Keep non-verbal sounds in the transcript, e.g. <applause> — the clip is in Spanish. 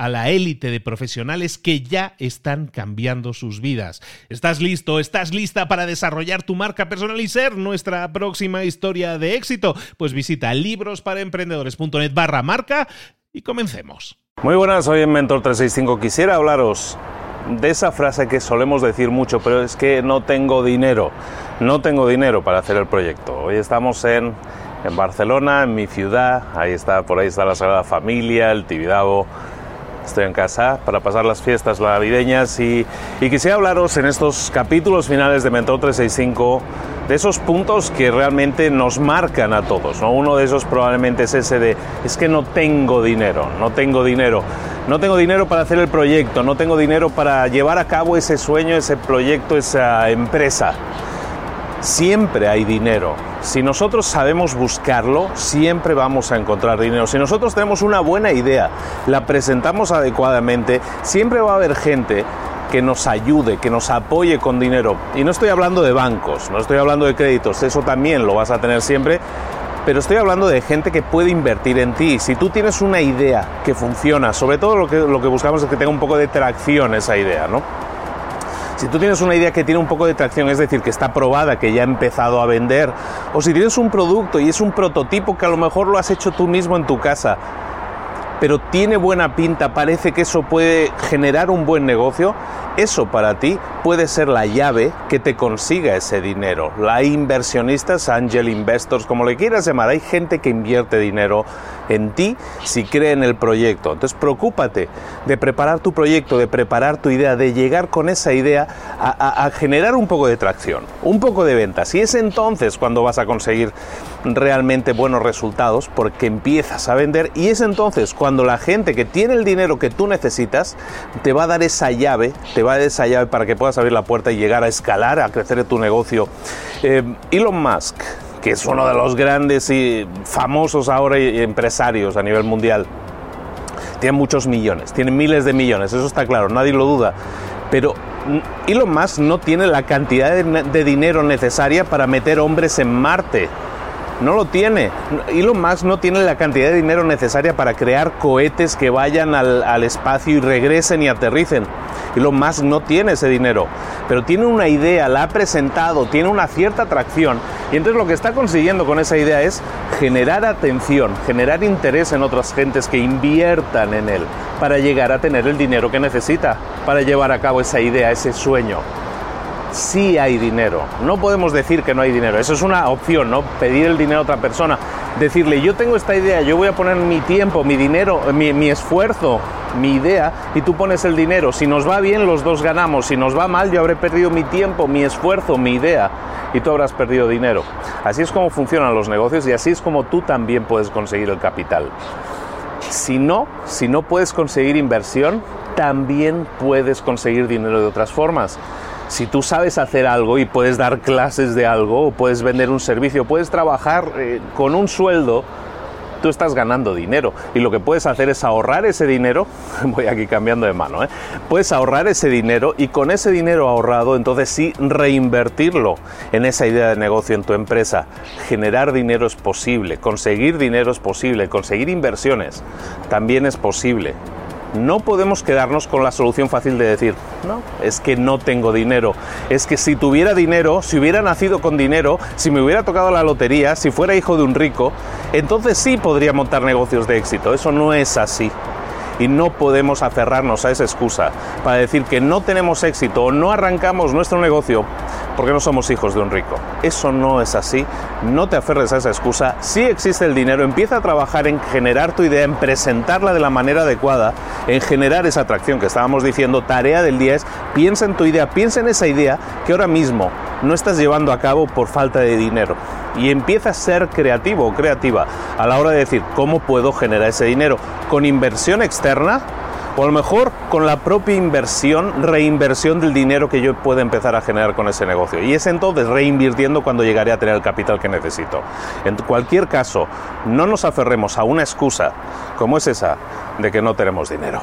a la élite de profesionales que ya están cambiando sus vidas. ¿Estás listo? ¿Estás lista para desarrollar tu marca personal y ser nuestra próxima historia de éxito? Pues visita librosparaemprendedores.net barra marca y comencemos. Muy buenas, soy el Mentor 365. Quisiera hablaros de esa frase que solemos decir mucho, pero es que no tengo dinero. No tengo dinero para hacer el proyecto. Hoy estamos en, en Barcelona, en mi ciudad. Ahí está, por ahí está la Sagrada Familia, el Tibidabo Estoy en casa para pasar las fiestas navideñas y, y quisiera hablaros en estos capítulos finales de Mentor 365 de esos puntos que realmente nos marcan a todos. ¿no? Uno de esos probablemente es ese de, es que no tengo dinero, no tengo dinero. No tengo dinero para hacer el proyecto, no tengo dinero para llevar a cabo ese sueño, ese proyecto, esa empresa siempre hay dinero. Si nosotros sabemos buscarlo, siempre vamos a encontrar dinero. Si nosotros tenemos una buena idea, la presentamos adecuadamente, siempre va a haber gente que nos ayude, que nos apoye con dinero. Y no estoy hablando de bancos, no estoy hablando de créditos, eso también lo vas a tener siempre, pero estoy hablando de gente que puede invertir en ti. Si tú tienes una idea que funciona, sobre todo lo que, lo que buscamos es que tenga un poco de tracción esa idea, ¿no? Si tú tienes una idea que tiene un poco de tracción, es decir, que está probada, que ya ha empezado a vender, o si tienes un producto y es un prototipo que a lo mejor lo has hecho tú mismo en tu casa, pero tiene buena pinta, parece que eso puede generar un buen negocio, eso para ti puede ser la llave que te consiga ese dinero. La inversionistas, angel investors, como le quieras llamar, hay gente que invierte dinero en ti si cree en el proyecto. Entonces preocúpate de preparar tu proyecto, de preparar tu idea, de llegar con esa idea a, a generar un poco de tracción, un poco de ventas. Y es entonces cuando vas a conseguir realmente buenos resultados porque empiezas a vender y es entonces cuando la gente que tiene el dinero que tú necesitas te va a dar esa llave, te va a dar esa llave para que puedas abrir la puerta y llegar a escalar, a crecer tu negocio. Eh, Elon Musk, que es uno de los grandes y famosos ahora empresarios a nivel mundial, tiene muchos millones, tiene miles de millones, eso está claro, nadie lo duda. Pero Elon Musk no tiene la cantidad de dinero necesaria para meter hombres en Marte no lo tiene. Elon Musk no tiene la cantidad de dinero necesaria para crear cohetes que vayan al, espacio y regresen y aterricen. Elon Musk no tiene ese dinero, pero tiene una idea, la ha presentado, tiene una cierta atracción y entonces lo que está consiguiendo con esa idea es generar atención, generar interés en otras gentes que inviertan en él para llegar a tener el dinero que necesita para llevar a cabo esa idea, ese sueño sí hay dinero. No podemos decir que no hay dinero. Eso es una opción, ¿no? Pedir el dinero a otra persona. Decirle, yo tengo esta idea, yo voy a poner mi tiempo, mi dinero, mi, esfuerzo, mi idea, y tú pones el dinero. Si nos va bien, los dos ganamos. Si nos va mal, yo habré perdido mi tiempo, mi esfuerzo, mi idea, y tú habrás perdido dinero. Así es como funcionan los negocios y así es como tú también puedes conseguir el capital. Si no, si no puedes conseguir inversión, también puedes conseguir dinero de otras formas. Si tú sabes hacer algo y puedes dar clases de algo, o puedes vender un servicio, puedes trabajar eh, con un sueldo, tú estás ganando dinero. Y lo que puedes hacer es ahorrar ese dinero, <laughs> voy aquí cambiando de mano, ¿eh? puedes ahorrar ese dinero y con ese dinero ahorrado, entonces sí reinvertirlo en esa idea de negocio en tu empresa. Generar dinero es posible, conseguir dinero es posible, conseguir inversiones también es posible. No podemos quedarnos con la solución fácil de decir, no, es que no tengo dinero. Es que si tuviera dinero, si hubiera nacido con dinero, si me hubiera tocado la lotería, si fuera hijo de un rico, entonces sí podría montar negocios de éxito. Eso no es así. Y no podemos aferrarnos a esa excusa para decir que no tenemos éxito o no arrancamos nuestro negocio porque no somos hijos de un rico. Eso no es así. No te aferres a esa excusa. Si existe el dinero, empieza a trabajar en generar tu idea, en presentarla de la manera adecuada, en generar esa atracción que estábamos diciendo. Tarea del día es piensa en tu idea, piensa en esa idea que ahora mismo no estás llevando a cabo por falta de dinero. Y empieza a ser creativo o creativa a la hora de decir cómo puedo generar ese dinero. Con inversión externa, o a lo mejor con la propia inversión, reinversión del dinero que yo pueda empezar a generar con ese negocio. Y es entonces reinvirtiendo cuando llegaré a tener el capital que necesito. En cualquier caso, no nos aferremos a una excusa como es esa de que no tenemos dinero.